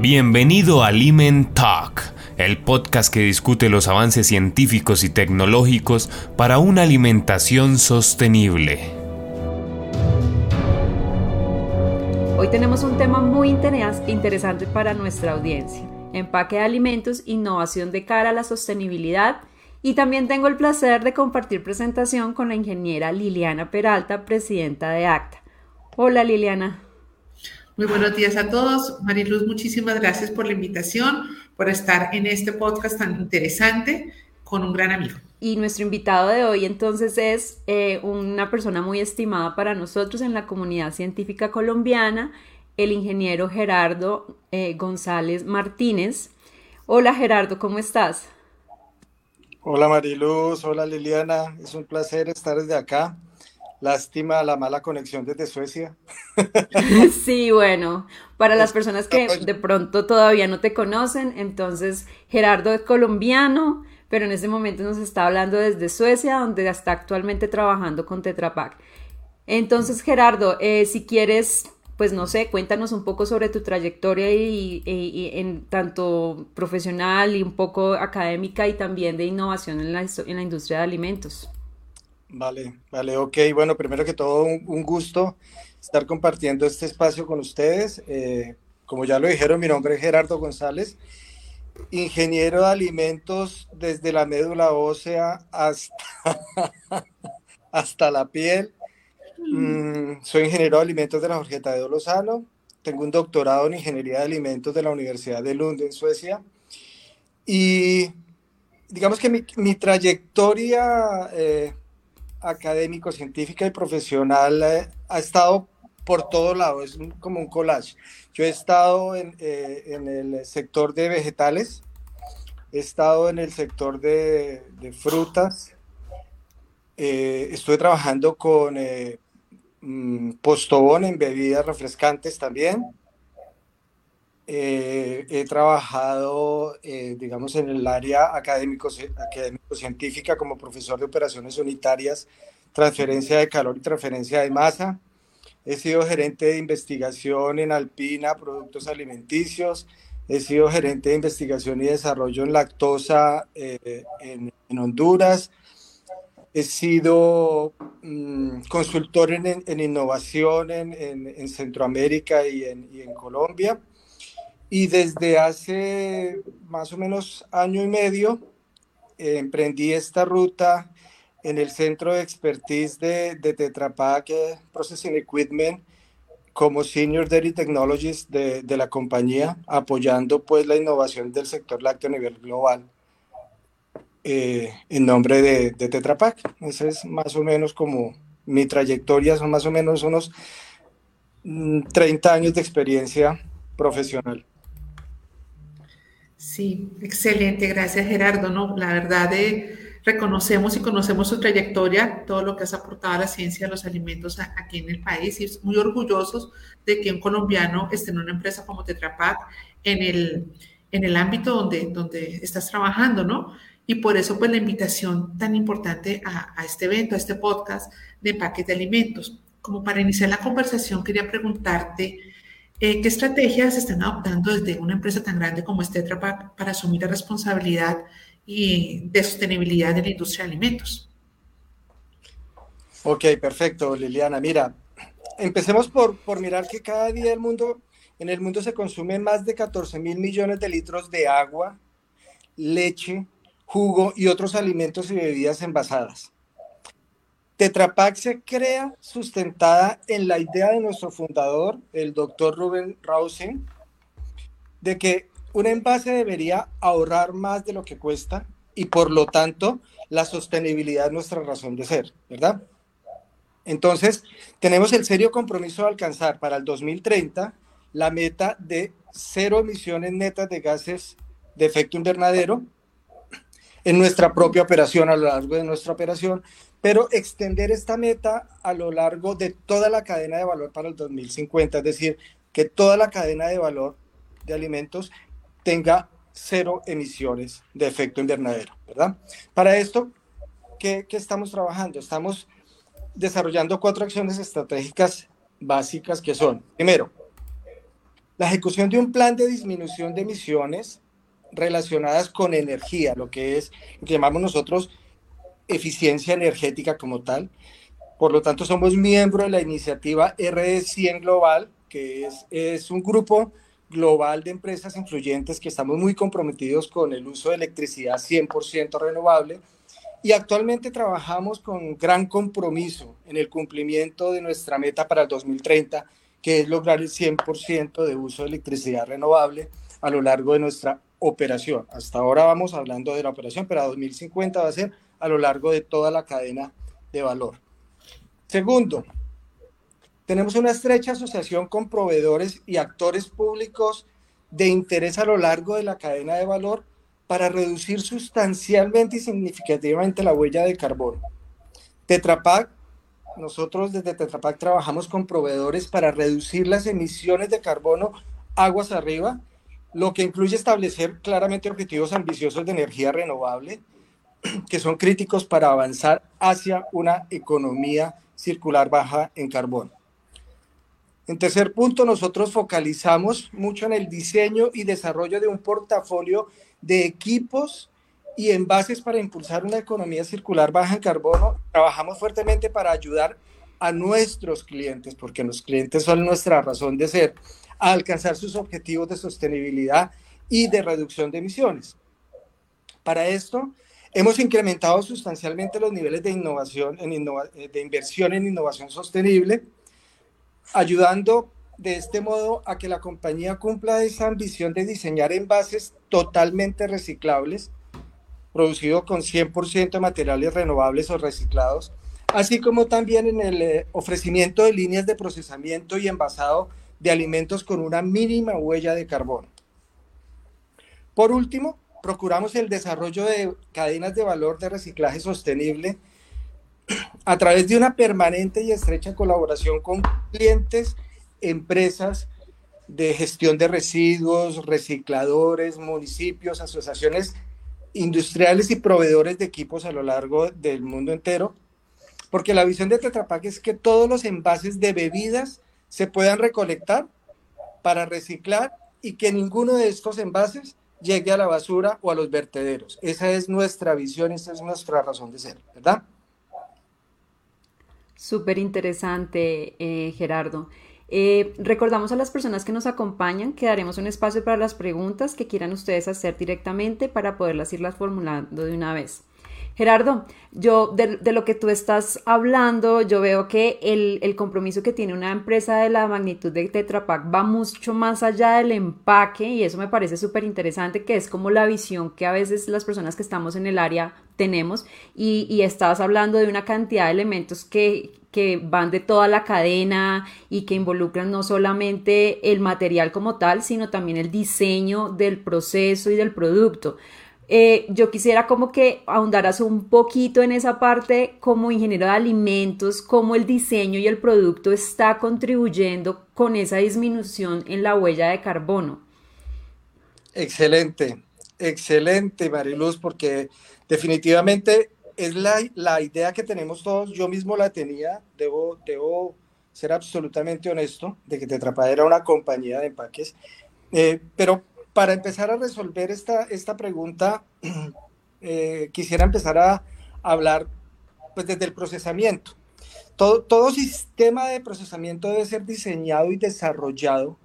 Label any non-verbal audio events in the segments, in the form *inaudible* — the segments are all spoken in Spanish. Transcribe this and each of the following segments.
Bienvenido a Aliment Talk, el podcast que discute los avances científicos y tecnológicos para una alimentación sostenible. Hoy tenemos un tema muy interesante para nuestra audiencia. Empaque de alimentos, innovación de cara a la sostenibilidad y también tengo el placer de compartir presentación con la ingeniera Liliana Peralta, presidenta de ACTA. Hola Liliana. Muy buenos días a todos. Mariluz, muchísimas gracias por la invitación, por estar en este podcast tan interesante con un gran amigo. Y nuestro invitado de hoy entonces es eh, una persona muy estimada para nosotros en la comunidad científica colombiana, el ingeniero Gerardo eh, González Martínez. Hola Gerardo, ¿cómo estás? Hola Mariluz, hola Liliana, es un placer estar desde acá Lástima la mala conexión desde Suecia. *laughs* Sí, bueno, para las personas que de pronto todavía no te conocen, entonces Gerardo es colombiano, pero en este momento nos está hablando desde Suecia, donde está actualmente trabajando con Tetra Pak. Entonces, Gerardo, eh, si quieres, pues no sé, cuéntanos un poco sobre tu trayectoria y, en tanto profesional y un poco académica y también de innovación en la, en la industria de alimentos. Vale, vale, ok. Bueno, primero que todo, un, gusto estar compartiendo este espacio con ustedes. Eh, como ya lo dijeron, mi nombre es Gerardo González, ingeniero de alimentos desde la médula ósea hasta, *laughs* hasta la piel. Mm, soy ingeniero de alimentos de la Jorge de Lozano. Tengo un doctorado en ingeniería de alimentos de la Universidad de Lund en Suecia. Y digamos que mi, mi trayectoria eh, académico, científica y profesional eh, ha estado por todo lado, es como un collage. Yo he estado en, eh, en, el sector de vegetales, he estado en el sector de, frutas, eh, estuve trabajando con mm, Postobón en bebidas refrescantes también. He trabajado, digamos, en el área académico-científica como profesor de operaciones unitarias transferencia de calor y transferencia de masa. He sido gerente de investigación en Alpina, productos alimenticios. He sido gerente de investigación y desarrollo en lactosa eh, en, Honduras. He sido mm, consultor en, en innovación en, en, Centroamérica y, y en, Colombia. Y desde hace más o menos año y medio eh, emprendí esta ruta en el centro de expertise de, de Tetra Pak eh, Processing Equipment como Senior Dairy Technologist de, de, la compañía, apoyando pues la innovación del sector lácteo a nivel global eh, en nombre de, de Tetra Pak. Esa es más o menos como mi trayectoria, son más o menos unos 30 mm, años de experiencia profesional. Sí, excelente, gracias Gerardo. No, la verdad de reconocemos y conocemos su trayectoria, todo lo que has aportado a la ciencia de los alimentos aquí en el país y muy orgullosos de que un colombiano esté en una empresa como Tetra Pak en el, en el ámbito donde, donde estás trabajando, ¿no? Y por eso, pues, la invitación tan importante a, a este evento, a este podcast de empaque de alimentos. Como para iniciar la conversación, quería preguntarte eh, qué estrategias están adoptando desde una empresa tan grande como es Tetra Pak para asumir la responsabilidad y de sostenibilidad de la industria de alimentos. Ok, perfecto, Liliana. Mira, empecemos por, por mirar que cada día el mundo, en el mundo se consume más de 14 mil millones de litros de agua, leche, jugo y otros alimentos y bebidas envasadas. Tetra Pak se crea sustentada en la idea de nuestro fundador, el doctor Rubén Rausen, de que un envase debería ahorrar más de lo que cuesta y por lo tanto la sostenibilidad es nuestra razón de ser, ¿verdad? Entonces, tenemos el serio compromiso de alcanzar para el 2030 la meta de cero emisiones netas de gases de efecto invernadero en nuestra propia operación, a lo largo de nuestra operación, pero extender esta meta a lo largo de toda la cadena de valor para el 2050, es decir, que toda la cadena de valor de alimentos tenga cero emisiones de efecto invernadero, ¿verdad? Para esto, ¿qué, estamos trabajando? Estamos desarrollando cuatro acciones estratégicas básicas que son, primero, La ejecución de un plan de disminución de emisiones relacionadas con energía, lo que es lo que llamamos nosotros eficiencia energética como tal. Por lo tanto, somos miembro de la iniciativa RD100 Global, que es, es un grupo global de empresas influyentes que estamos muy comprometidos con el uso de electricidad 100% renovable y actualmente trabajamos con gran compromiso en el cumplimiento de nuestra meta para el 2030 que es lograr el 100% de uso de electricidad renovable a lo largo de nuestra operación. Hasta ahora vamos hablando de la operación, pero a 2050 va a ser a lo largo de toda la cadena de valor. Segundo, tenemos una estrecha asociación con proveedores y actores públicos de interés a lo largo de la cadena de valor para reducir sustancialmente y significativamente la huella de carbono. Tetra Pak nosotros desde Tetra Pak trabajamos con proveedores para reducir las emisiones de carbono aguas arriba, lo que incluye establecer claramente objetivos ambiciosos de energía renovable *clears throat* que son críticos para avanzar hacia una economía circular baja en carbono. En tercer punto, nosotros focalizamos mucho en el diseño y desarrollo de un portafolio de equipos y envases para impulsar una economía circular baja en carbono. Trabajamos fuertemente para ayudar a nuestros clientes, porque los clientes son nuestra razón de ser, a alcanzar sus objetivos de sostenibilidad y de reducción de emisiones. Para esto, hemos incrementado sustancialmente los niveles de innovación, eh, de inversión en innovación sostenible, ayudando de este modo a que la compañía cumpla esa ambición de diseñar envases totalmente reciclables producido con 100% de materiales renovables o reciclados, así como también en el eh, ofrecimiento de líneas de procesamiento y envasado de alimentos con una mínima huella de carbono. Por último, procuramos el desarrollo de cadenas de valor de reciclaje sostenible a través de una permanente y estrecha colaboración con clientes, empresas de gestión de residuos, recicladores, municipios, asociaciones industriales y proveedores de equipos a lo largo del mundo entero, porque la visión de Tetra Pak es que todos los envases de bebidas se puedan recolectar para reciclar y que ninguno de estos envases llegue a la basura o a los vertederos. Esa es nuestra visión, esa es nuestra razón de ser, ¿verdad? Súper interesante, eh, Gerardo. Eh, recordamos a las personas que nos acompañan que daremos un espacio para las preguntas que quieran ustedes hacer directamente para poderlas irlas formulando de una vez. Gerardo, yo de, lo que tú estás hablando, yo veo que el, compromiso que tiene una empresa de la magnitud de Tetra Pak va mucho más allá del empaque y eso me parece súper interesante, que es como la visión que a veces las personas que estamos en el área tenemos y, estabas hablando de una cantidad de elementos que, que van de toda la cadena y que involucran no solamente el material como tal, sino también el diseño del proceso y del producto. Eh, yo quisiera como que ahondaras un poquito en esa parte como ingeniero de alimentos, cómo el diseño y el producto está contribuyendo con esa disminución en la huella de carbono. Excelente, excelente Mariluz, porque definitivamente es la, idea que tenemos todos, yo mismo la tenía, debo, debo ser absolutamente honesto, de que Tetrapada era una compañía de empaques, eh, pero para empezar a resolver esta, esta pregunta, *clears throat* eh, quisiera empezar a hablar pues, desde el procesamiento. Todo, todo sistema de procesamiento debe ser diseñado y desarrollado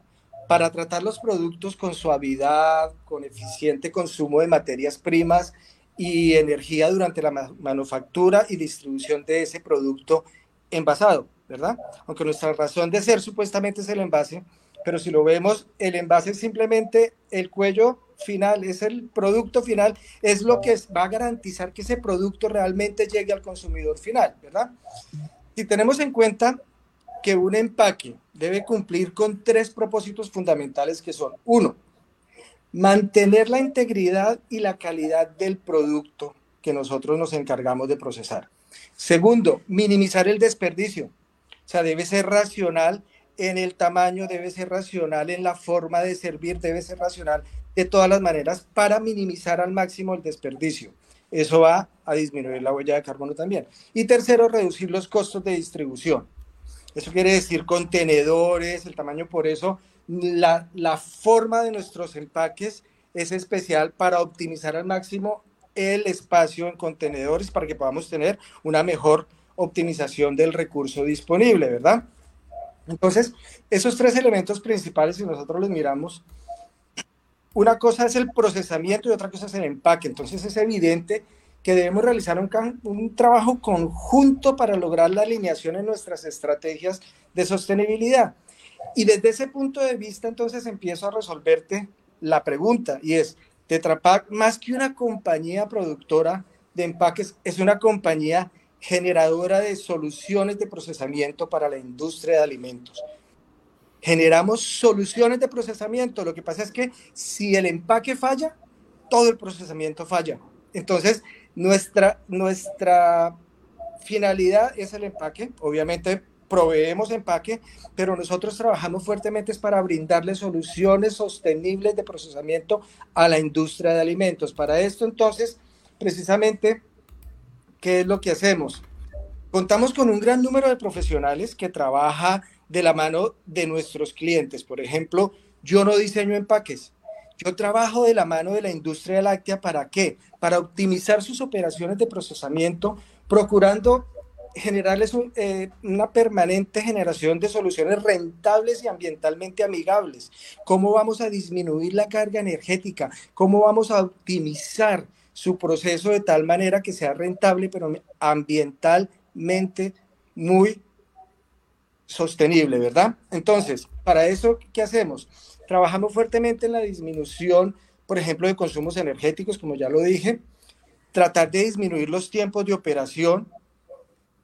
para tratar los productos con suavidad, con eficiente consumo de materias primas y energía durante la manufactura y distribución de ese producto envasado, ¿verdad? Aunque nuestra razón de ser supuestamente es el envase, pero si lo vemos, el envase es simplemente el cuello final, es el producto final, es lo que va a garantizar que ese producto realmente llegue al consumidor final, ¿verdad? Si tenemos en cuenta que un empaque debe cumplir con tres propósitos fundamentales que son, uno, mantener la integridad y la calidad del producto que nosotros nos encargamos de procesar. Segundo, minimizar el desperdicio. O sea, debe ser racional en el tamaño, debe ser racional en la forma de servir, debe ser racional de todas las maneras para minimizar al máximo el desperdicio. Eso va a disminuir la huella de carbono también. Y tercero, reducir los costos de distribución. Eso quiere decir contenedores, el tamaño, por eso la, la forma de nuestros empaques es especial para optimizar al máximo el espacio en contenedores para que podamos tener una mejor optimización del recurso disponible, ¿verdad? Entonces, esos tres elementos principales, si nosotros los miramos, una cosa es el procesamiento y otra cosa es el empaque. Entonces, es evidente que debemos realizar un, un, trabajo conjunto para lograr la alineación en nuestras estrategias de sostenibilidad. Y desde ese punto de vista, entonces empiezo a resolverte la pregunta y es, Tetra Pak, más que una compañía productora de empaques, es una compañía generadora de soluciones de procesamiento para la industria de alimentos. Generamos soluciones de procesamiento. Lo que pasa es que si el empaque falla, todo el procesamiento falla. Entonces, nuestra, nuestra finalidad es el empaque. Obviamente, proveemos empaque, pero nosotros trabajamos fuertemente para brindarle soluciones sostenibles de procesamiento a la industria de alimentos. Para esto, entonces, precisamente, ¿qué es lo que hacemos? Contamos con un gran número de profesionales que trabaja de la mano de nuestros clientes. Por ejemplo, yo no diseño empaques. Yo trabajo de la mano de la industria láctea. ¿Para qué? Para optimizar sus operaciones de procesamiento, procurando generarles eh, una permanente generación de soluciones rentables y ambientalmente amigables. ¿Cómo vamos a disminuir la carga energética? ¿Cómo vamos a optimizar su proceso de tal manera que sea rentable, pero ambientalmente muy sostenible, ¿verdad? Entonces, para eso, ¿qué hacemos? Trabajamos fuertemente en la disminución, por ejemplo, de consumos energéticos, como ya lo dije, tratar de disminuir los tiempos de operación,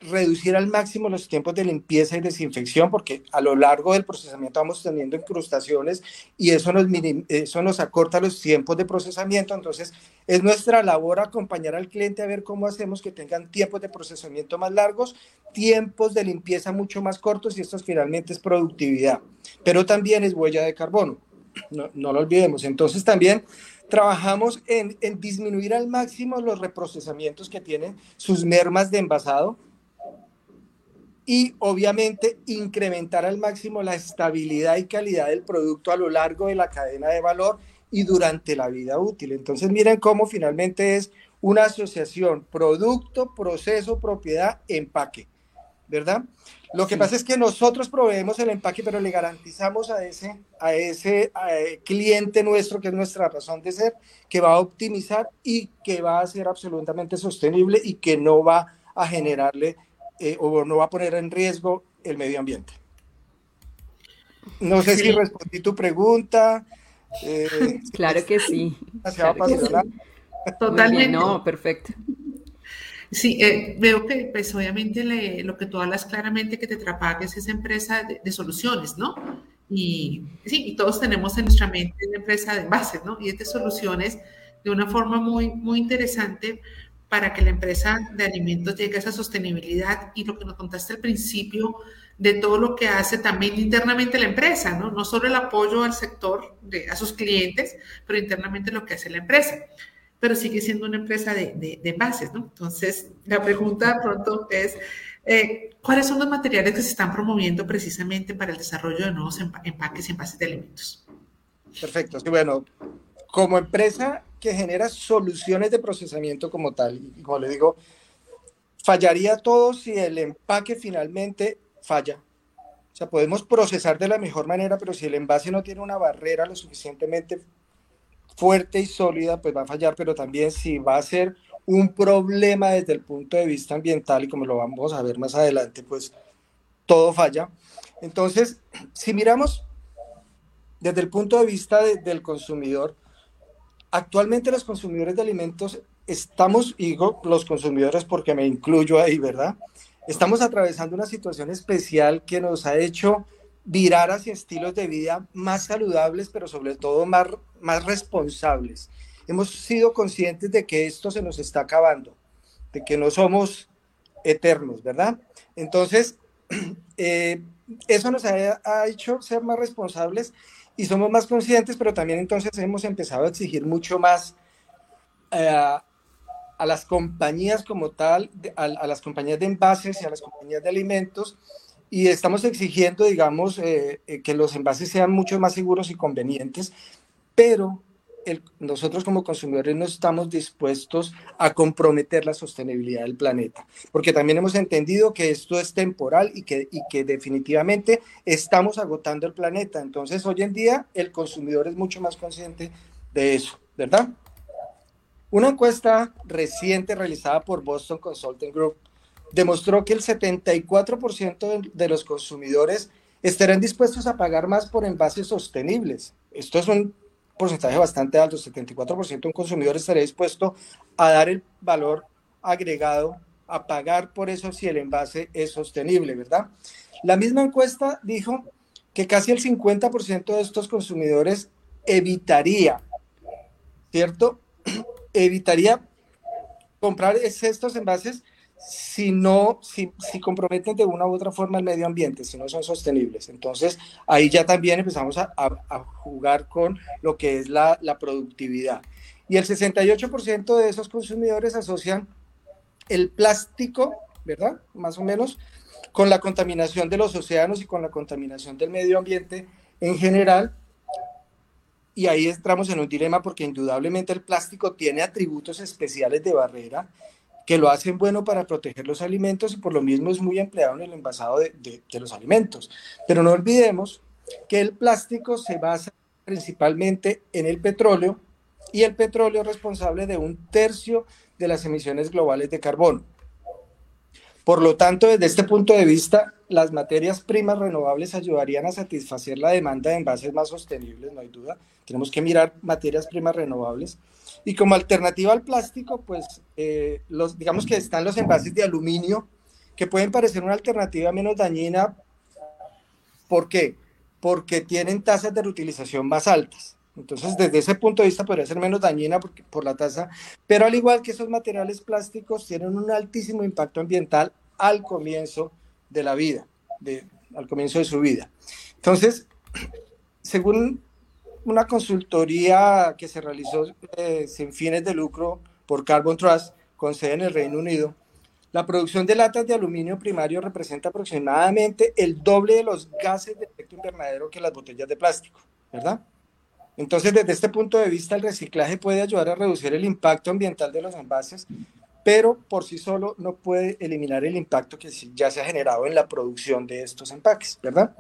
reducir al máximo los tiempos de limpieza y desinfección, porque a lo largo del procesamiento vamos teniendo incrustaciones y eso nos, eso nos acorta los tiempos de procesamiento. Entonces, es nuestra labor acompañar al cliente a ver cómo hacemos que tengan tiempos de procesamiento más largos, tiempos de limpieza mucho más cortos y esto finalmente es productividad, pero también es huella de carbono. No, no lo olvidemos. Entonces, también trabajamos en, en disminuir al máximo los reprocesamientos que tienen sus mermas de envasado y obviamente incrementar al máximo la estabilidad y calidad del producto a lo largo de la cadena de valor y durante la vida útil. Entonces miren cómo finalmente es una asociación producto, proceso, propiedad, empaque, ¿verdad? Lo que pasa es que nosotros proveemos el empaque, pero le garantizamos a ese, a ese cliente nuestro, que es nuestra razón de ser, que va a optimizar y que va a ser absolutamente sostenible y que no va a generarle eh, o no va a poner en riesgo el medio ambiente. No sé si respondí tu pregunta. Eh, *laughs* claro que sí. Totalmente. no, perfecto. Sí, eh, veo que pues obviamente lo que tú hablas claramente que te es esa empresa de, soluciones, ¿no? Y sí, y todos tenemos en nuestra mente una empresa de bases, ¿no? Y es de soluciones de una forma muy, muy interesante para que la empresa de alimentos llegue a esa sostenibilidad y lo que nos contaste al principio de todo lo que hace también internamente la empresa, ¿no? No solo el apoyo al sector, de, a sus clientes, pero internamente lo que hace la empresa. Pero sigue siendo una empresa de, de, bases, ¿no? Entonces, la pregunta pronto es, eh, ¿cuáles son los materiales que se están promoviendo precisamente para el desarrollo de nuevos empaques y envases de alimentos? Perfecto. Sí, bueno, como empresa que genera soluciones de procesamiento como tal, y como le digo, fallaría todo si el empaque finalmente falla. O sea, podemos procesar de la mejor manera, pero si el envase no tiene una barrera lo suficientemente fuerte y sólida, pues va a fallar, pero también si va a ser un problema desde el punto de vista ambiental, y como lo vamos a ver más adelante, pues todo falla. Entonces, si miramos desde el punto de vista del consumidor, actualmente los consumidores de alimentos estamos, digo los consumidores porque me incluyo ahí, ¿verdad? Estamos atravesando una situación especial que nos ha hecho virar hacia estilos de vida más saludables, pero sobre todo más, más responsables. Hemos sido conscientes de que esto se nos está acabando, de que no somos eternos, ¿verdad? Entonces, *clears throat* eh, eso nos ha hecho ser más responsables y somos más conscientes, pero también entonces hemos empezado a exigir mucho más eh, a las compañías como tal, a, las compañías de envases y a las compañías de alimentos, y estamos exigiendo, digamos, eh, eh, que los envases sean mucho más seguros y convenientes, pero nosotros como consumidores no estamos dispuestos a comprometer la sostenibilidad del planeta, porque también hemos entendido que esto es temporal y que, y que definitivamente estamos agotando el planeta. Entonces, hoy en día el consumidor es mucho más consciente de eso, ¿verdad? Una encuesta reciente realizada por Boston Consulting Group demostró que el 74% de los consumidores estarán dispuestos a pagar más por envases sostenibles. Esto es un porcentaje bastante alto, 74% de un consumidor estaría dispuesto a dar el valor agregado, a pagar por eso si el envase es sostenible, ¿verdad? La misma encuesta dijo que casi el 50% de estos consumidores evitaría, ¿cierto? *clears throat* evitaría comprar estos envases si no, si, si, comprometen de una u otra forma el medio ambiente, si no son sostenibles. Entonces, ahí ya también empezamos a, a, jugar con lo que es la, la productividad. Y el 68% de esos consumidores asocian el plástico, ¿verdad? Más o menos, con la contaminación de los océanos y con la contaminación del medio ambiente en general. Y ahí entramos en un dilema porque indudablemente el plástico tiene atributos especiales de barrera que lo hacen bueno para proteger los alimentos y por lo mismo es muy empleado en el envasado de, los alimentos. Pero no olvidemos que el plástico se basa principalmente en el petróleo y el petróleo es responsable de un tercio de las emisiones globales de carbono. Por lo tanto, desde este punto de vista, las materias primas renovables ayudarían a satisfacer la demanda de envases más sostenibles, no hay duda. Tenemos que mirar materias primas renovables. Y como alternativa al plástico, pues eh, digamos que están los envases de aluminio, que pueden parecer una alternativa menos dañina. ¿Por qué? Porque tienen tasas de reutilización más altas. Entonces, desde ese punto de vista podría ser menos dañina por, la tasa, pero al igual que esos materiales plásticos tienen un altísimo impacto ambiental al comienzo de la vida, al comienzo de su vida. Entonces, según una consultoría que se realizó eh, sin fines de lucro por Carbon Trust, con sede en el Reino Unido, la producción de latas de aluminio primario representa aproximadamente el doble de los gases de efecto invernadero que las botellas de plástico, ¿verdad? Entonces, desde este punto de vista, el reciclaje puede ayudar a reducir el impacto ambiental de los envases, pero por sí solo no puede eliminar el impacto que ya se ha generado en la producción de estos empaques, ¿verdad?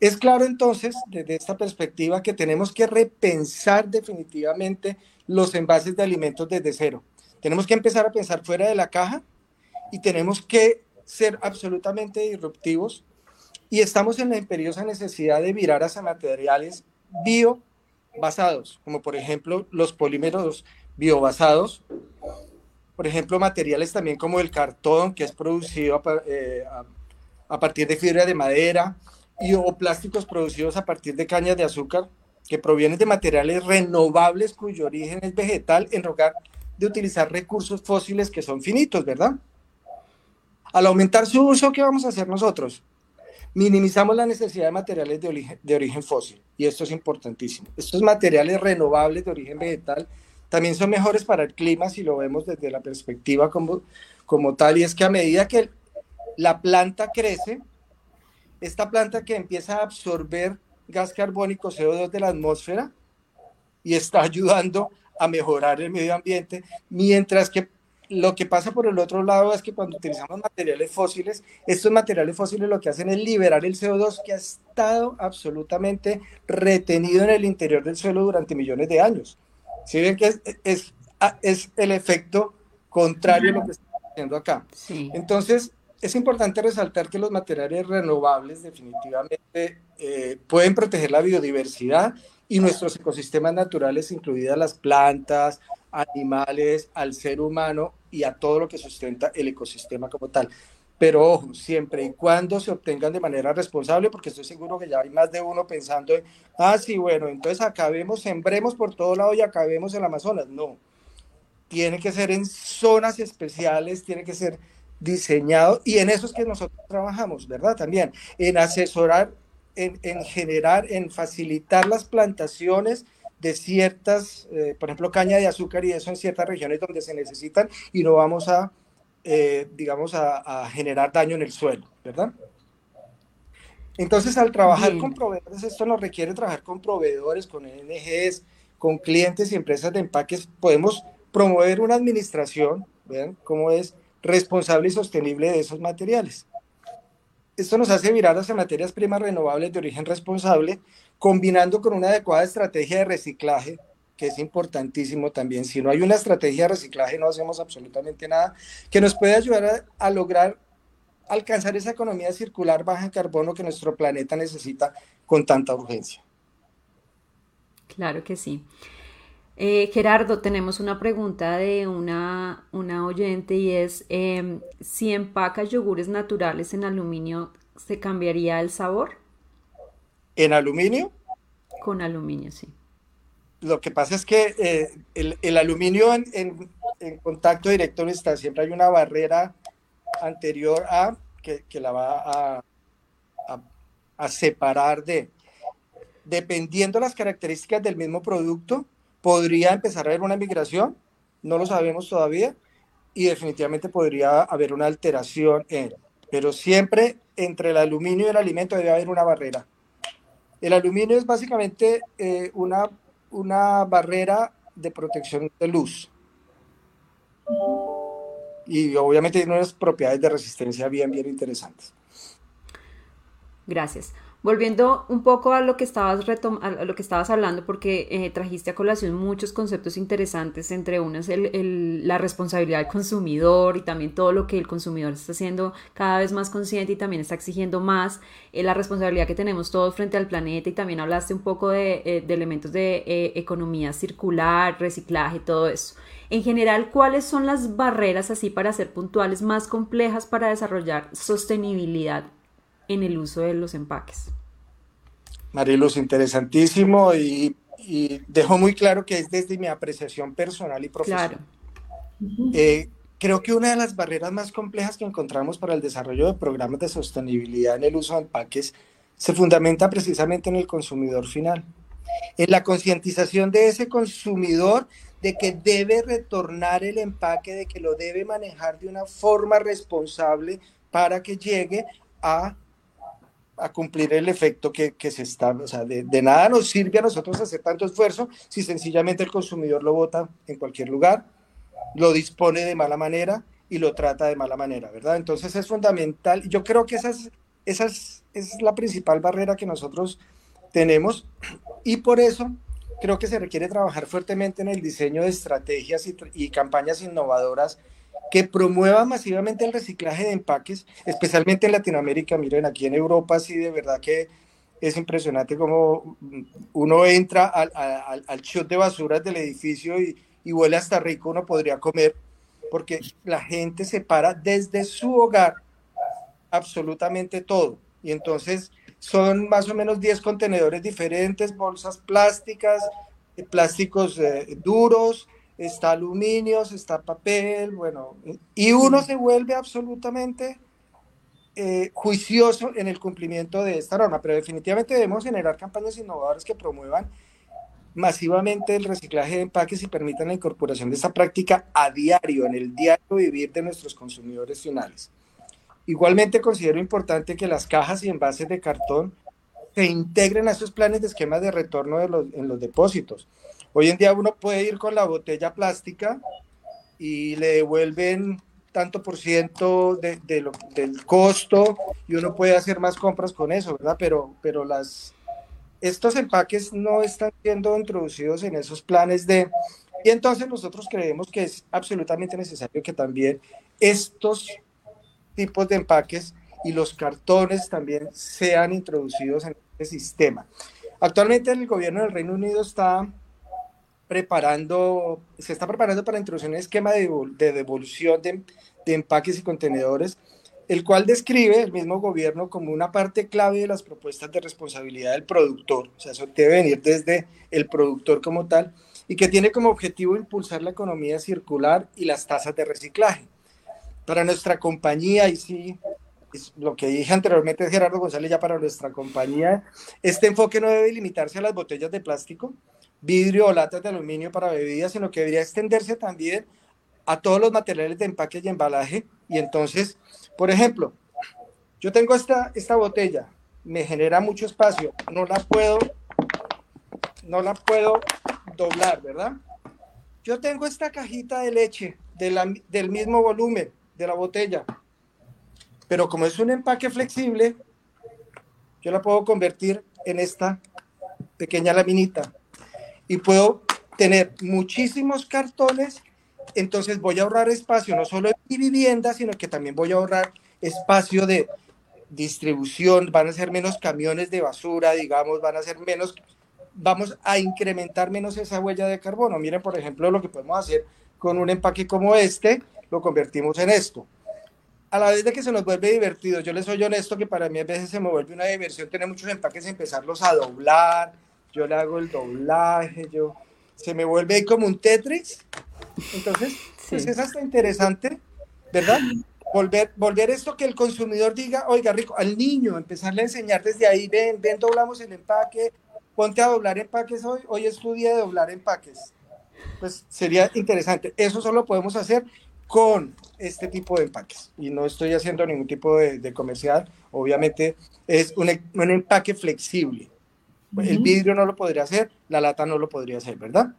Es claro entonces, desde esta perspectiva, que tenemos que repensar definitivamente los envases de alimentos desde cero. Tenemos que empezar a pensar fuera de la caja y tenemos que ser absolutamente disruptivos y estamos en la imperiosa necesidad de virar hacia materiales bio basados, como por ejemplo los polímeros biobasados, por ejemplo materiales también como el cartón, que es producido a, eh, partir de fibra de madera, y o plásticos producidos a partir de cañas de azúcar, que provienen de materiales renovables cuyo origen es vegetal, en lugar de utilizar recursos fósiles que son finitos, ¿verdad? Al aumentar su uso, ¿qué vamos a hacer nosotros? minimizamos la necesidad de materiales de origen, de origen fósil, y esto es importantísimo. Estos materiales renovables de origen vegetal también son mejores para el clima si lo vemos desde la perspectiva como, como tal, y es que a medida que la planta crece, esta planta que empieza a absorber gas carbónico CO2 de la atmósfera y está *laughs* ayudando a mejorar el medio ambiente, mientras que lo que pasa por el otro lado es que cuando utilizamos materiales fósiles, estos materiales fósiles lo que hacen es liberar el CO2 que ha estado absolutamente retenido en el interior del suelo durante millones de años. ¿Sí ven que es, es, es el efecto contrario a lo que estamos haciendo acá? Entonces, es importante resaltar que los materiales renovables definitivamente eh, pueden proteger la biodiversidad y nuestros ecosistemas naturales, incluidas las plantas, animales, al ser humano y a todo lo que sustenta el ecosistema como tal. Pero ojo, siempre y cuando se obtengan de manera responsable, porque estoy seguro que ya hay más de uno pensando en, ah, sí, bueno, entonces acabemos, sembremos por todo lado y acabemos en el Amazonas. No, tiene que ser en zonas especiales, tiene que ser diseñado y en eso es que nosotros trabajamos, ¿verdad? También en asesorar, en, en generar, en facilitar las plantaciones de ciertas, eh, por ejemplo, caña de azúcar y eso en ciertas regiones donde se necesitan y no vamos a, eh, digamos, a, generar daño en el suelo, ¿verdad? Entonces, al trabajar con proveedores, esto nos requiere trabajar con proveedores, con ONGs, con clientes y empresas de empaques, podemos promover una administración, vean cómo es responsable y sostenible de esos materiales. Esto nos hace virar hacia materias primas renovables de origen responsable, combinando con una adecuada estrategia de reciclaje, que es importantísimo también. Si no hay una estrategia de reciclaje, no hacemos absolutamente nada, que nos puede ayudar a, lograr alcanzar esa economía circular baja en carbono que nuestro planeta necesita con tanta urgencia. Claro que sí. Eh, Gerardo, tenemos una pregunta de una, una oyente y es, em, si empacas yogures naturales en aluminio, ¿se cambiaría el sabor? ¿En aluminio? Con aluminio, sí. Lo que pasa es que eh, el, aluminio en, contacto directo está, siempre hay una barrera anterior a que, la va a, a separar de, dependiendo las características del mismo producto, podría empezar a haber una migración, no lo sabemos todavía, y definitivamente podría haber una alteración en, pero siempre entre el aluminio y el alimento debe haber una barrera. El aluminio es básicamente eh, una, una barrera de protección de luz. Y obviamente tiene unas propiedades de resistencia bien, bien interesantes. Gracias. Volviendo un poco a lo que estabas, a lo que estabas hablando, porque eh, trajiste a colación muchos conceptos interesantes, entre unos el, la responsabilidad del consumidor y también todo lo que el consumidor está haciendo cada vez más consciente y también está exigiendo más, eh, la responsabilidad que tenemos todos frente al planeta y también hablaste un poco de, eh, de elementos de economía circular, reciclaje, todo eso. En general, ¿cuáles son las barreras así para ser puntuales más complejas para desarrollar sostenibilidad en el uso de los empaques. Mariluz, interesantísimo y, dejo muy claro que es desde mi apreciación personal y profesional. Claro. Eh, creo que una de las barreras más complejas que encontramos para el desarrollo de programas de sostenibilidad en el uso de empaques se fundamenta precisamente en el consumidor final, en la concientización de ese consumidor de que debe retornar el empaque, de que lo debe manejar de una forma responsable para que llegue a a cumplir el efecto que, se está, o sea, de, nada nos sirve a nosotros hacer tanto esfuerzo si sencillamente el consumidor lo vota en cualquier lugar, lo dispone de mala manera y lo trata de mala manera, ¿verdad? Entonces es fundamental, yo creo que esa es, es, la principal barrera que nosotros tenemos y por eso creo que se requiere trabajar fuertemente en el diseño de estrategias y, y campañas innovadoras que promueva masivamente el reciclaje de empaques, especialmente en Latinoamérica. Miren, aquí en Europa sí, de verdad que es impresionante como uno entra al, al, al de basuras del edificio y, y, huele hasta rico, uno podría comer, porque la gente separa desde su hogar absolutamente todo. Y entonces son más o menos 10 contenedores diferentes, bolsas plásticas, plásticos eh, duros, está aluminio, está papel, bueno, y uno se vuelve absolutamente eh, juicioso en el cumplimiento de esta norma, pero definitivamente debemos generar campañas innovadoras que promuevan masivamente el reciclaje de empaques y permitan la incorporación de esta práctica a diario, en el diario vivir de nuestros consumidores finales. Igualmente considero importante que las cajas y envases de cartón se integren a esos planes de esquemas de retorno de los, en los depósitos. Hoy en día uno puede ir con la botella plástica y le devuelven tanto por ciento de, lo, del costo y uno puede hacer más compras con eso, ¿verdad? Pero, pero las, estos empaques no están siendo introducidos en esos planes de... Y entonces nosotros creemos que es absolutamente necesario que también estos tipos de empaques y los cartones también sean introducidos en este sistema. Actualmente el gobierno del Reino Unido está preparando, se está preparando para introducir un esquema de, devolución de, empaques y contenedores, el cual describe el mismo gobierno como una parte clave de las propuestas de responsabilidad del productor. O sea, eso debe venir desde el productor como tal y que tiene como objetivo impulsar la economía circular y las tasas de reciclaje. Para nuestra compañía, y sí, es lo que dije anteriormente Gerardo González, ya para nuestra compañía, este enfoque no debe limitarse a las botellas de plástico, vidrio o latas de aluminio para bebidas, sino que debería extenderse también a todos los materiales de empaque y embalaje. Y entonces, por ejemplo, yo tengo esta, esta botella, me genera mucho espacio. No la puedo, no la puedo doblar, ¿verdad? Yo tengo esta cajita de leche del mismo volumen de la botella, pero como es un empaque flexible, yo la puedo convertir en esta pequeña laminita y puedo tener muchísimos cartones, entonces voy a ahorrar espacio no solo en mi vivienda, sino que también voy a ahorrar espacio de distribución, van a ser menos camiones de basura, digamos, van a ser menos, vamos a incrementar menos esa huella de carbono. Miren, por ejemplo, lo que podemos hacer con un empaque como este, lo convertimos en esto. A la vez de que se nos vuelve divertido, yo les soy honesto que para mí a veces se me vuelve una diversión tener muchos empaques y empezarlos a doblar, yo le hago el doblaje, yo se me vuelve como un Tetris. Entonces, pues es hasta interesante, ¿verdad? Volver, volver esto que el consumidor diga, oiga, rico, al niño, empezarle a enseñar desde ahí, ven, ven, doblamos el empaque, ponte a doblar empaques hoy, hoy es tu día de doblar empaques. Pues sería interesante. Eso solo podemos hacer con este tipo de empaques. Y no estoy haciendo ningún tipo de, comercial. Obviamente es un, un empaque flexible. El vidrio no lo podría hacer, la lata no lo podría hacer, ¿verdad?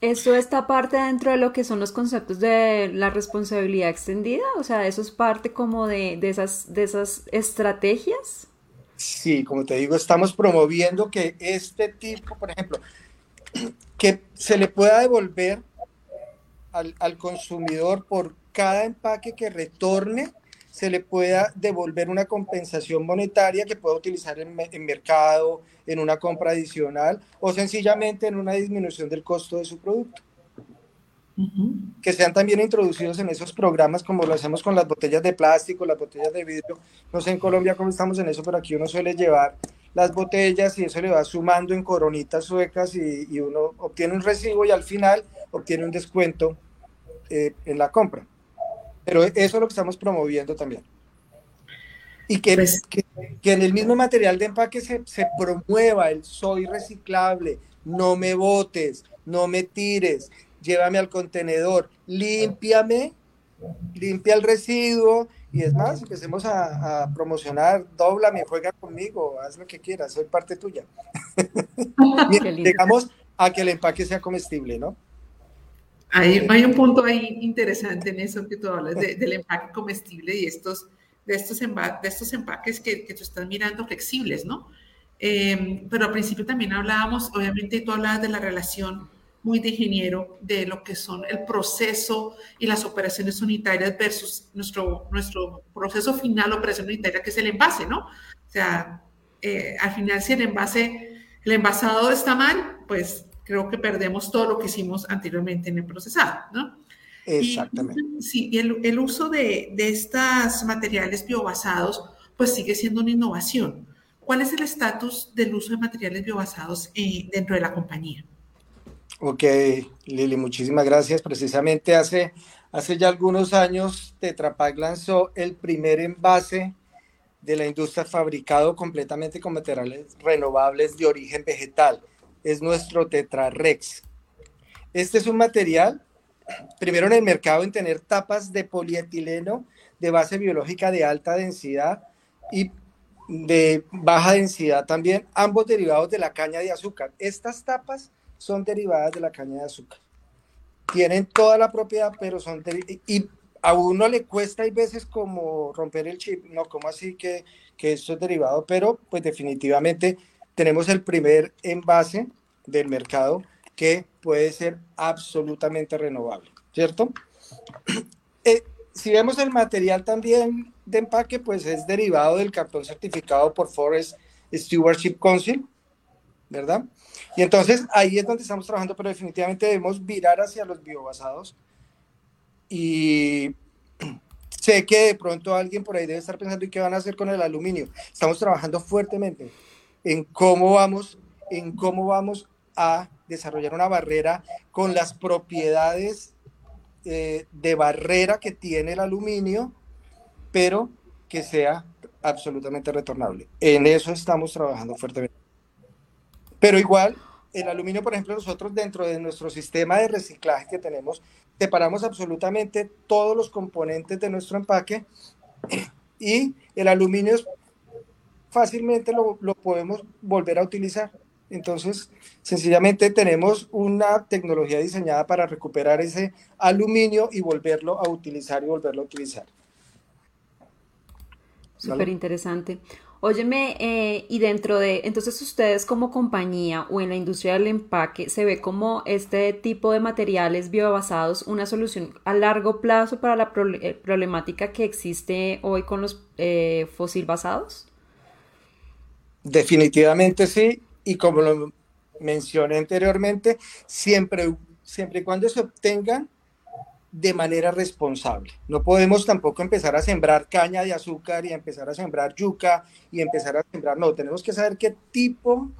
¿Eso está parte dentro de lo que son los conceptos de la responsabilidad extendida? O sea, ¿eso es parte como de, esas, de esas estrategias? Sí, como te digo, estamos promoviendo que este tipo, por ejemplo, que se le pueda devolver al, al consumidor por cada empaque que retorne se le pueda devolver una compensación monetaria que pueda utilizar en, en, mercado, en una compra adicional o sencillamente en una disminución del costo de su producto. Que sean también introducidos en esos programas como lo hacemos con las botellas de plástico, las botellas de vidrio. No sé en Colombia cómo estamos en eso, pero aquí uno suele llevar las botellas y eso le va sumando en coronitas suecas y, y uno obtiene un recibo y al final obtiene un descuento eh, en la compra. Pero eso es lo que estamos promoviendo también. Y que, pues que, en el mismo material de empaque se, se promueva el soy reciclable, no me botes, no me tires, llévame al contenedor, límpiame, limpia el residuo y es más, empecemos a, a promocionar, doblame, juega conmigo, haz lo que quieras, soy parte tuya. *laughs* Llegamos a que el empaque sea comestible, ¿no? Hay, hay, un punto ahí interesante en eso que tú hablas del empaque comestible y estos, de, estos de estos empaques que, que tú estás mirando flexibles, ¿no? Eh, pero al principio también hablábamos, obviamente tú hablabas de la relación muy de ingeniero de lo que son el proceso y las operaciones unitarias versus nuestro, nuestro proceso final, operación unitaria, que es el envase, ¿no? O sea, eh, al final si el envase, el envasado está mal, pues creo que perdemos todo lo que hicimos anteriormente en el procesado, ¿no? Exactamente. sí, y el, el uso de, de estos materiales biobasados, pues sigue siendo una innovación. ¿Cuál es el estatus del uso de materiales biobasados eh, dentro de la compañía? Ok, Lili, muchísimas gracias. Precisamente hace, hace ya algunos años Tetra Pak lanzó el primer envase de la industria fabricado completamente con materiales renovables de origen vegetal es nuestro Tetrarex. Este es un material, primero en el mercado en tener tapas de polietileno de base biológica de alta densidad y de baja densidad también, ambos derivados de la caña de azúcar. Estas tapas son derivadas de la caña de azúcar. Tienen toda la propiedad, pero son y a uno le cuesta hay veces como romper el chip, no como así que, que esto es derivado, pero pues definitivamente tenemos el primer envase del mercado que puede ser absolutamente renovable, ¿cierto? *clears throat* Eh, si vemos el material también de empaque, pues es derivado del cartón certificado por Forest Stewardship Council, ¿verdad? Y entonces ahí es donde estamos trabajando, pero definitivamente debemos virar hacia los biobasados. Y *clears throat* sé que de pronto alguien por ahí debe estar pensando, ¿y qué van a hacer con el aluminio? Estamos trabajando fuertemente en cómo vamos, en cómo vamos a desarrollar una barrera con las propiedades eh, de barrera que tiene el aluminio, pero que sea absolutamente retornable. En eso estamos trabajando fuertemente. Pero igual, el aluminio, por ejemplo, nosotros dentro de nuestro sistema de reciclaje que tenemos, separamos absolutamente todos los componentes de nuestro empaque *clears throat* y el aluminio es fácilmente lo, podemos volver a utilizar. Entonces, sencillamente tenemos una tecnología diseñada para recuperar ese aluminio y volverlo a utilizar y volverlo a utilizar. Súper interesante. Óyeme, eh, y dentro de, entonces ustedes como compañía o en la industria del empaque, ¿se ve como este tipo de materiales biobasados una solución a largo plazo para la eh, problemática que existe hoy con los eh, fósil basados? Definitivamente sí, y como lo mencioné anteriormente, siempre, siempre y cuando se obtengan de manera responsable. No podemos tampoco empezar a sembrar caña de azúcar y empezar a sembrar yuca y empezar a sembrar, no, tenemos que saber qué tipo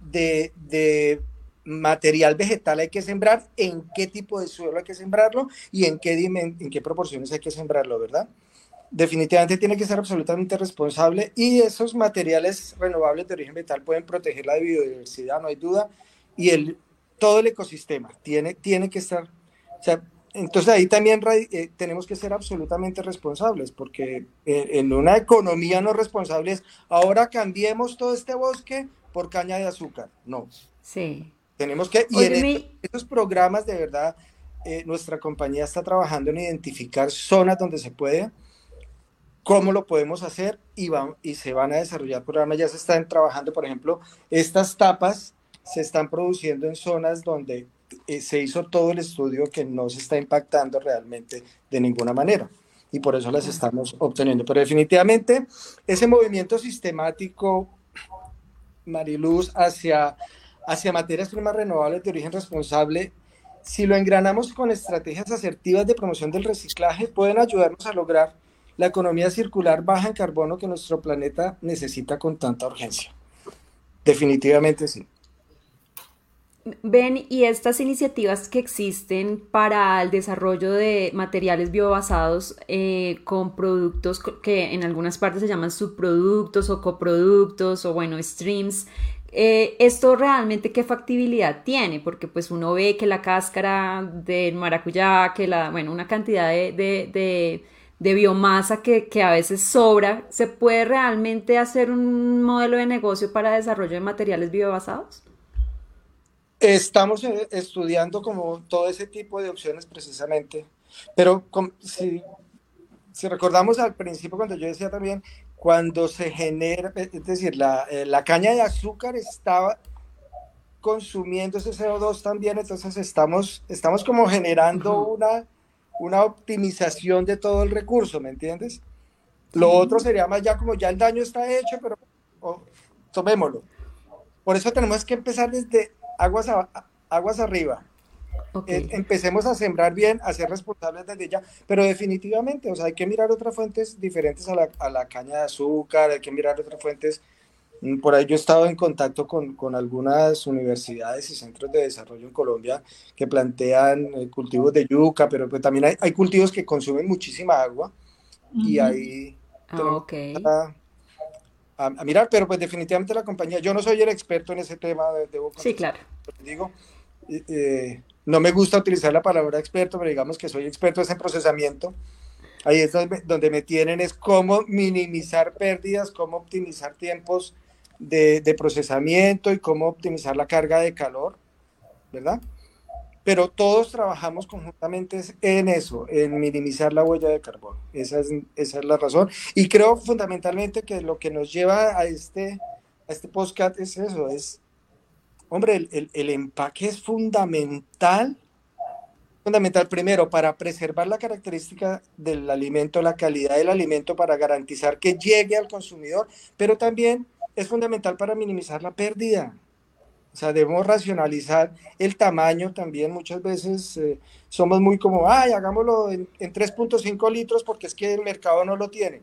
de, de material vegetal hay que sembrar, en qué tipo de suelo hay que sembrarlo y en qué, en qué proporciones hay que sembrarlo, ¿verdad? Definitivamente tiene que ser absolutamente responsable y esos materiales renovables de origen vegetal pueden proteger la biodiversidad, no hay duda, y el, todo el ecosistema tiene, tiene que estar, o sea, entonces ahí también eh, tenemos que ser absolutamente responsables, porque eh, en una economía no responsable es, ahora cambiemos todo este bosque por caña de azúcar. No. Sí. Tenemos que, y en estos, programas de verdad, eh, nuestra compañía está trabajando en identificar zonas donde se puede, cómo lo podemos hacer y, van, y se van a desarrollar programas, ya se están trabajando, por ejemplo, estas tapas se están produciendo en zonas donde eh, se hizo todo el estudio que no se está impactando realmente de ninguna manera y por eso las estamos obteniendo. Pero definitivamente ese movimiento sistemático, Mariluz, hacia, hacia materias primas renovables de origen responsable, si lo engranamos con estrategias asertivas de promoción del reciclaje, pueden ayudarnos a lograr la economía circular baja en carbono que nuestro planeta necesita con tanta urgencia. Definitivamente sí. Ben, y estas iniciativas que existen para el desarrollo de materiales biobasados eh, con productos que en algunas partes se llaman subproductos o coproductos o bueno, streams, eh, ¿esto realmente qué factibilidad tiene? Porque pues uno ve que la cáscara del maracuyá, que la, bueno, una cantidad de, biomasa que, que, a veces sobra, ¿se puede realmente hacer un modelo de negocio para desarrollo de materiales biobasados? Estamos eh, estudiando como todo ese tipo de opciones precisamente, pero si, si, recordamos al principio cuando yo decía también, cuando se genera, eh, es decir, la, eh, la caña de azúcar estaba consumiendo ese CO2 también, entonces estamos, estamos como generando una, una optimización de todo el recurso, ¿me entiendes? Lo otro sería más ya como ya el daño está hecho, pero tomémoslo. Por eso tenemos que empezar desde aguas, aguas arriba. Eh, empecemos a sembrar bien, a ser responsables desde ya, pero definitivamente, o sea, hay que mirar otras fuentes diferentes a la, a la caña de azúcar, hay que mirar otras fuentes. Por ahí yo he estado en contacto con, con algunas universidades y centros de desarrollo en Colombia que plantean eh, cultivos de yuca, pero pues también hay, hay, cultivos que consumen muchísima agua y ahí ah, a, mirar, pero pues definitivamente la compañía, yo no soy el experto en ese tema, debo Sí, claro. Digo, eh, no me gusta utilizar la palabra experto, pero digamos que soy experto en procesamiento. Ahí es donde me tienen, es cómo minimizar pérdidas, cómo optimizar tiempos de, procesamiento y cómo optimizar la carga de calor, ¿verdad? pero todos trabajamos conjuntamente en eso, en minimizar la huella de carbono. Esa es, esa es la razón. Y creo fundamentalmente que lo que nos lleva a este, a este podcast es eso, es, hombre, el, el, empaque es fundamental, fundamental primero para preservar la característica del alimento, la calidad del alimento, para garantizar que llegue al consumidor, pero también es fundamental para minimizar la pérdida. O sea, debemos racionalizar el tamaño también. Muchas veces eh, somos muy como, ay, hagámoslo en, 3.5 litros porque es que el mercado no lo tiene.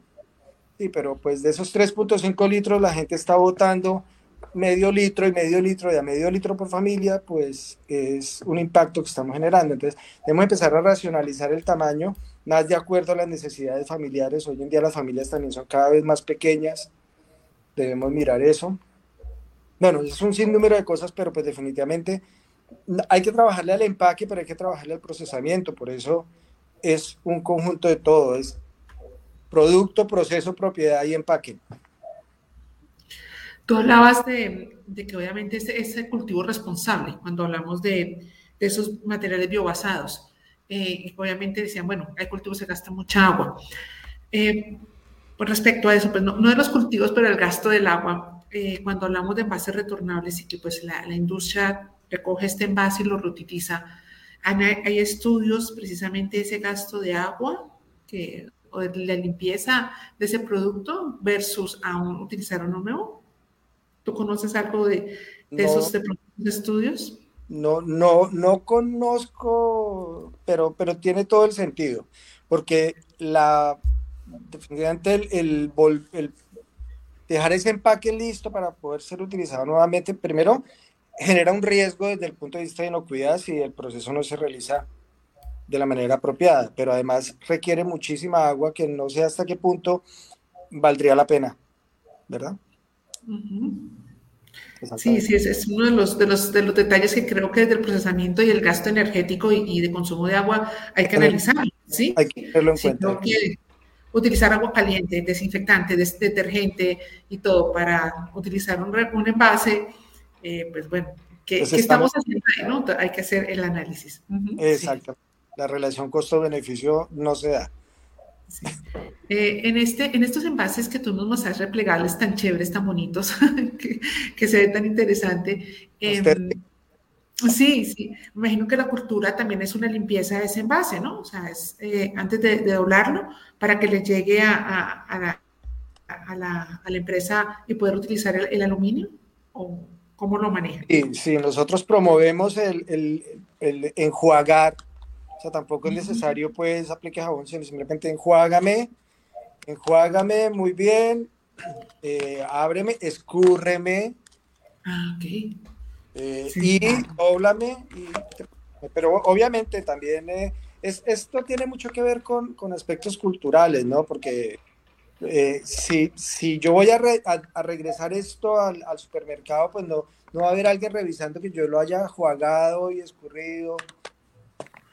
Sí, pero pues de esos 3.5 litros la gente está botando medio litro y medio litro y a medio litro por familia, pues es un impacto que estamos generando. Entonces, debemos empezar a racionalizar el tamaño más de acuerdo a las necesidades familiares. Hoy en día las familias también son cada vez más pequeñas. Debemos mirar eso. Bueno, es un sinnúmero de cosas, pero pues definitivamente hay que trabajarle al empaque, pero hay que trabajarle al procesamiento. Por eso es un conjunto de todo, es producto, proceso, propiedad y empaque. Tú hablabas de, de que obviamente ese, ese, cultivo responsable, cuando hablamos de, de esos materiales biobasados, eh, obviamente decían, bueno, hay cultivos que gastan mucha agua. Eh, pues respecto a eso, pues no, no, de los cultivos, pero el gasto del agua, eh, cuando hablamos de envases retornables y que pues la, la, industria recoge este envase y lo reutiliza, hay, estudios precisamente de ese gasto de agua que, o de la limpieza de ese producto versus aún utilizar uno nuevo. ¿Tú conoces algo de, de no, esos de estudios? No, no, no conozco, pero, pero tiene todo el sentido, porque la definitivamente el, el, el, dejar ese empaque listo para poder ser utilizado nuevamente, primero genera un riesgo desde el punto de vista de inocuidad si el proceso no se realiza de la manera apropiada, pero además requiere muchísima agua que no sé hasta qué punto valdría la pena, ¿verdad? Uh -huh. Sí, sí, es, es, uno de los, de, los, de los detalles que creo que desde el procesamiento y el gasto energético y, y de consumo de agua hay que analizar, ¿sí? Hay que tenerlo en cuenta. Que utilizar agua caliente, desinfectante, des, detergente y todo para utilizar un, un envase, eh, pues bueno, ¿qué, pues ¿qué estamos, haciendo ahí? ¿no? Hay que hacer el análisis. Uh -huh, Exacto. Sí. La relación costo-beneficio no se da. Sí. Eh, en, este, en estos envases que tú nos mostraste replegables tan chéveres, tan bonitos, *laughs* que, que, se ve tan interesante. Eh, sí, sí. Me imagino que la cultura también es una limpieza de ese envase, ¿no? O sea, es eh, antes de, de, doblarlo para que le llegue a, a, a, la, a, la, a la, empresa y poder utilizar el, el, aluminio. ¿O cómo lo manejan? Sí, sí nosotros promovemos el, el, el enjuagar o sea, tampoco es necesario, pues, aplique jabón, sino simplemente enjuágame, enjuágame muy bien, eh, ábreme, escúrreme. Ah, ok. Eh, sí. Y doblame. Y, pero obviamente también eh, es, esto tiene mucho que ver con, con aspectos culturales, ¿no? Porque eh, si, si yo voy a, re, a, a regresar esto al, al, supermercado, pues no, no va a haber alguien revisando que yo lo haya enjuagado y escurrido.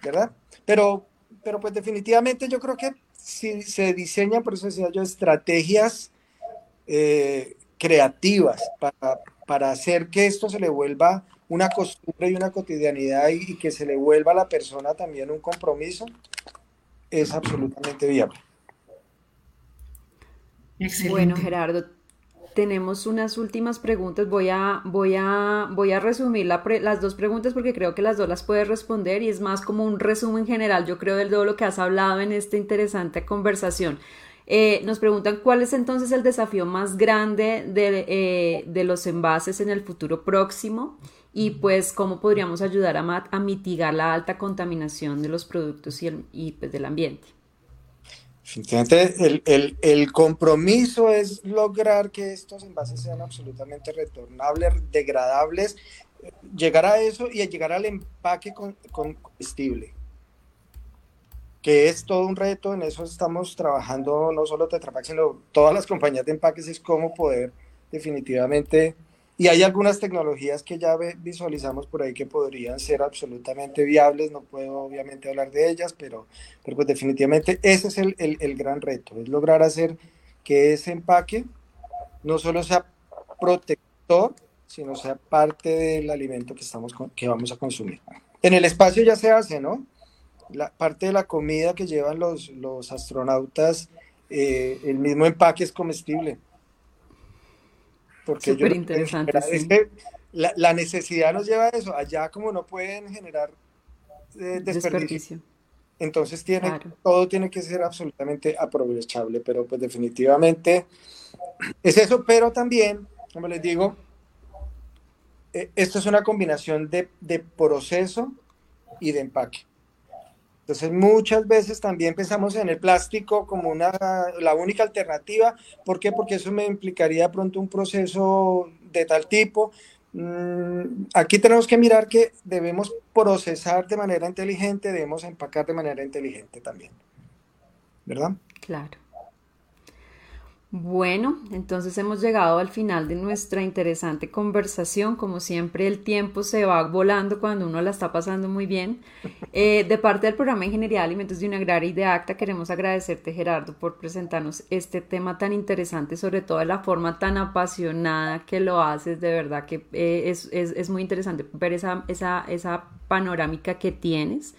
¿verdad? Pero, pero pues definitivamente yo creo que si se diseñan, por eso decía yo, estrategias eh, creativas para, para, hacer que esto se le vuelva una costumbre y una cotidianidad y, y, que se le vuelva a la persona también un compromiso, es absolutamente viable. Excelente. Bueno, Gerardo, tenemos unas últimas preguntas. Voy a, voy a, voy a resumir la pre, las dos preguntas porque creo que las dos las puedes responder y es más como un resumen general, yo creo, de todo lo que has hablado en esta interesante conversación. Eh, nos preguntan cuál es entonces el desafío más grande de, eh, de, los envases en el futuro próximo y pues cómo podríamos ayudar a, a mitigar la alta contaminación de los productos y, el, y pues, del ambiente. El, el, el, compromiso es lograr que estos envases sean absolutamente retornables, degradables, llegar a eso y llegar al empaque con, con comestible, que es todo un reto, en eso estamos trabajando no solo Tetra Pak, sino todas las compañías de empaques, es cómo poder definitivamente y hay algunas tecnologías que ya visualizamos por ahí que podrían ser absolutamente viables, no puedo obviamente hablar de ellas, pero, pero pues definitivamente ese es el, el, gran reto, es lograr hacer que ese empaque no solo sea protector, sino sea parte del alimento que, estamos, que vamos a consumir. En el espacio ya se hace, ¿no? La parte de la comida que llevan los, los astronautas, eh, el mismo empaque es comestible porque Súper interesante. Es sí. que la, la, necesidad nos lleva a eso. Allá como no pueden generar eh, desperdicio, desperdicio, entonces tiene, claro. todo tiene que ser absolutamente aprovechable, pero pues definitivamente es eso, pero también, como les digo, eh, esto es una combinación de, de proceso y de empaque. Entonces muchas veces también pensamos en el plástico como una, la única alternativa. ¿Por qué? Porque eso me implicaría pronto un proceso de tal tipo. Mm, aquí tenemos que mirar que debemos procesar de manera inteligente, debemos empacar de manera inteligente también. ¿Verdad? Claro. Bueno, entonces hemos llegado al final de nuestra interesante conversación. Como siempre, el tiempo se va volando cuando uno la está pasando muy bien. Eh, de parte del programa Ingeniería de Alimentos de una Agraria y de ACTA, queremos agradecerte, Gerardo, por presentarnos este tema tan interesante, sobre todo de la forma tan apasionada que lo haces. De verdad que eh, es, es, es, muy interesante ver esa, esa, esa panorámica que tienes.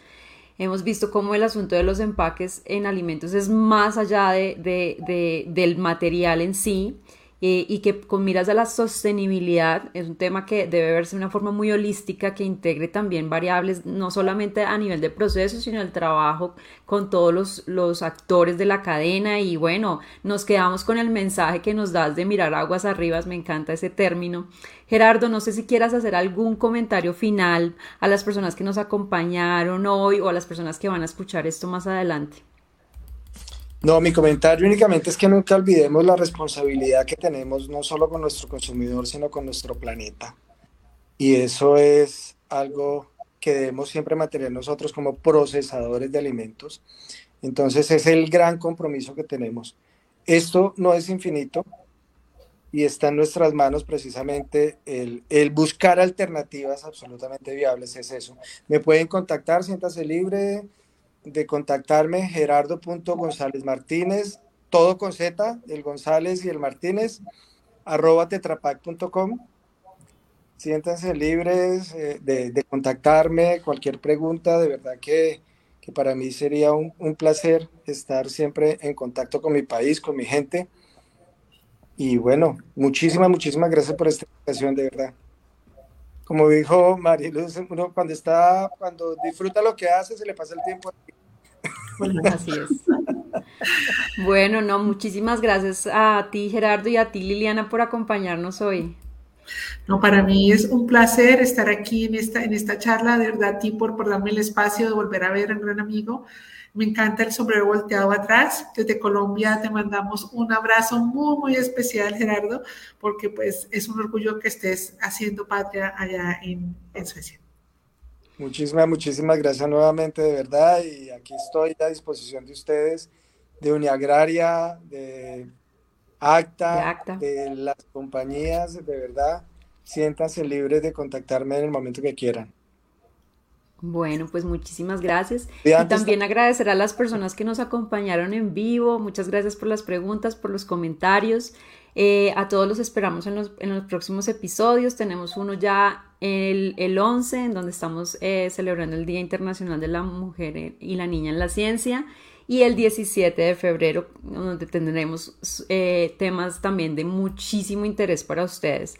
Hemos visto cómo el asunto de los empaques en alimentos es más allá de, del material en sí eh, y que con miras a la sostenibilidad es un tema que debe verse de una forma muy holística que integre también variables no solamente a nivel de proceso sino el trabajo con todos los, los actores de la cadena. Y bueno nos quedamos con el mensaje que nos das de mirar aguas arriba me encanta ese término. Gerardo no sé si quieras hacer algún comentario final a las personas que nos acompañaron hoy o a las personas que van a escuchar esto más adelante no, mi comentario únicamente es que nunca olvidemos la responsabilidad que tenemos no solo con nuestro consumidor, sino con nuestro planeta. Y eso es algo que debemos siempre mantener nosotros como procesadores de alimentos. Entonces es el gran compromiso que tenemos. Esto no es infinito y está en nuestras manos precisamente el, el buscar alternativas absolutamente viables, es eso. Me pueden contactar, siéntase libre, de contactarme, gerardo.gonzález Martínez, todo con Z, el González y el Martínez, arroba tetrapac.com. Siéntanse libres eh, de, contactarme, cualquier pregunta, de verdad que, para mí sería un, un, placer estar siempre en contacto con mi país, con mi gente. Y bueno, muchísimas, muchísimas gracias por esta invitación, de verdad como dijo Mariluz, uno cuando está, cuando disfruta lo que hace, se le pasa el tiempo. Así es. Bueno, no, muchísimas gracias a ti, Gerardo, y a ti, Liliana, por acompañarnos hoy. No, para mí es un placer estar aquí en esta, en esta charla, de verdad, a por, por darme el espacio de volver a ver a un gran amigo. Me encanta el sombrero volteado atrás. Desde Colombia te mandamos un abrazo muy, muy especial, Gerardo, porque pues es un orgullo que estés haciendo patria allá en, Suecia. Muchísimas, muchísimas gracias nuevamente, de verdad. Y aquí estoy a disposición de ustedes, de Uniagraria, de ACTA, de, ACTA. de las compañías, de verdad. Siéntanse libres de contactarme en el momento que quieran. Bueno, pues muchísimas gracias. Y también agradecer a las personas que nos acompañaron en vivo. Muchas gracias por las preguntas, por los comentarios. Eh, a todos los esperamos en los, en los, próximos episodios. Tenemos uno ya el, el 11, en donde estamos eh, celebrando el Día Internacional de la Mujer y la Niña en la Ciencia. Y el 17 de febrero, donde tendremos eh, temas también de muchísimo interés para ustedes.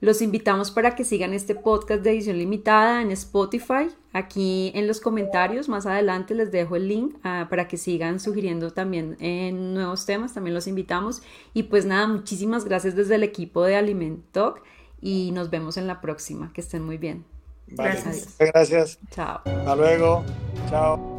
Los invitamos para que sigan este podcast de edición limitada en Spotify. Aquí en los comentarios más adelante les dejo el link ah, para que sigan sugiriendo también en nuevos temas. También los invitamos. Y pues nada, muchísimas gracias desde el equipo de Aliment Talk y nos vemos en la próxima. Que estén muy bien. gracias. Gracias. Chao. Hasta luego. Chao.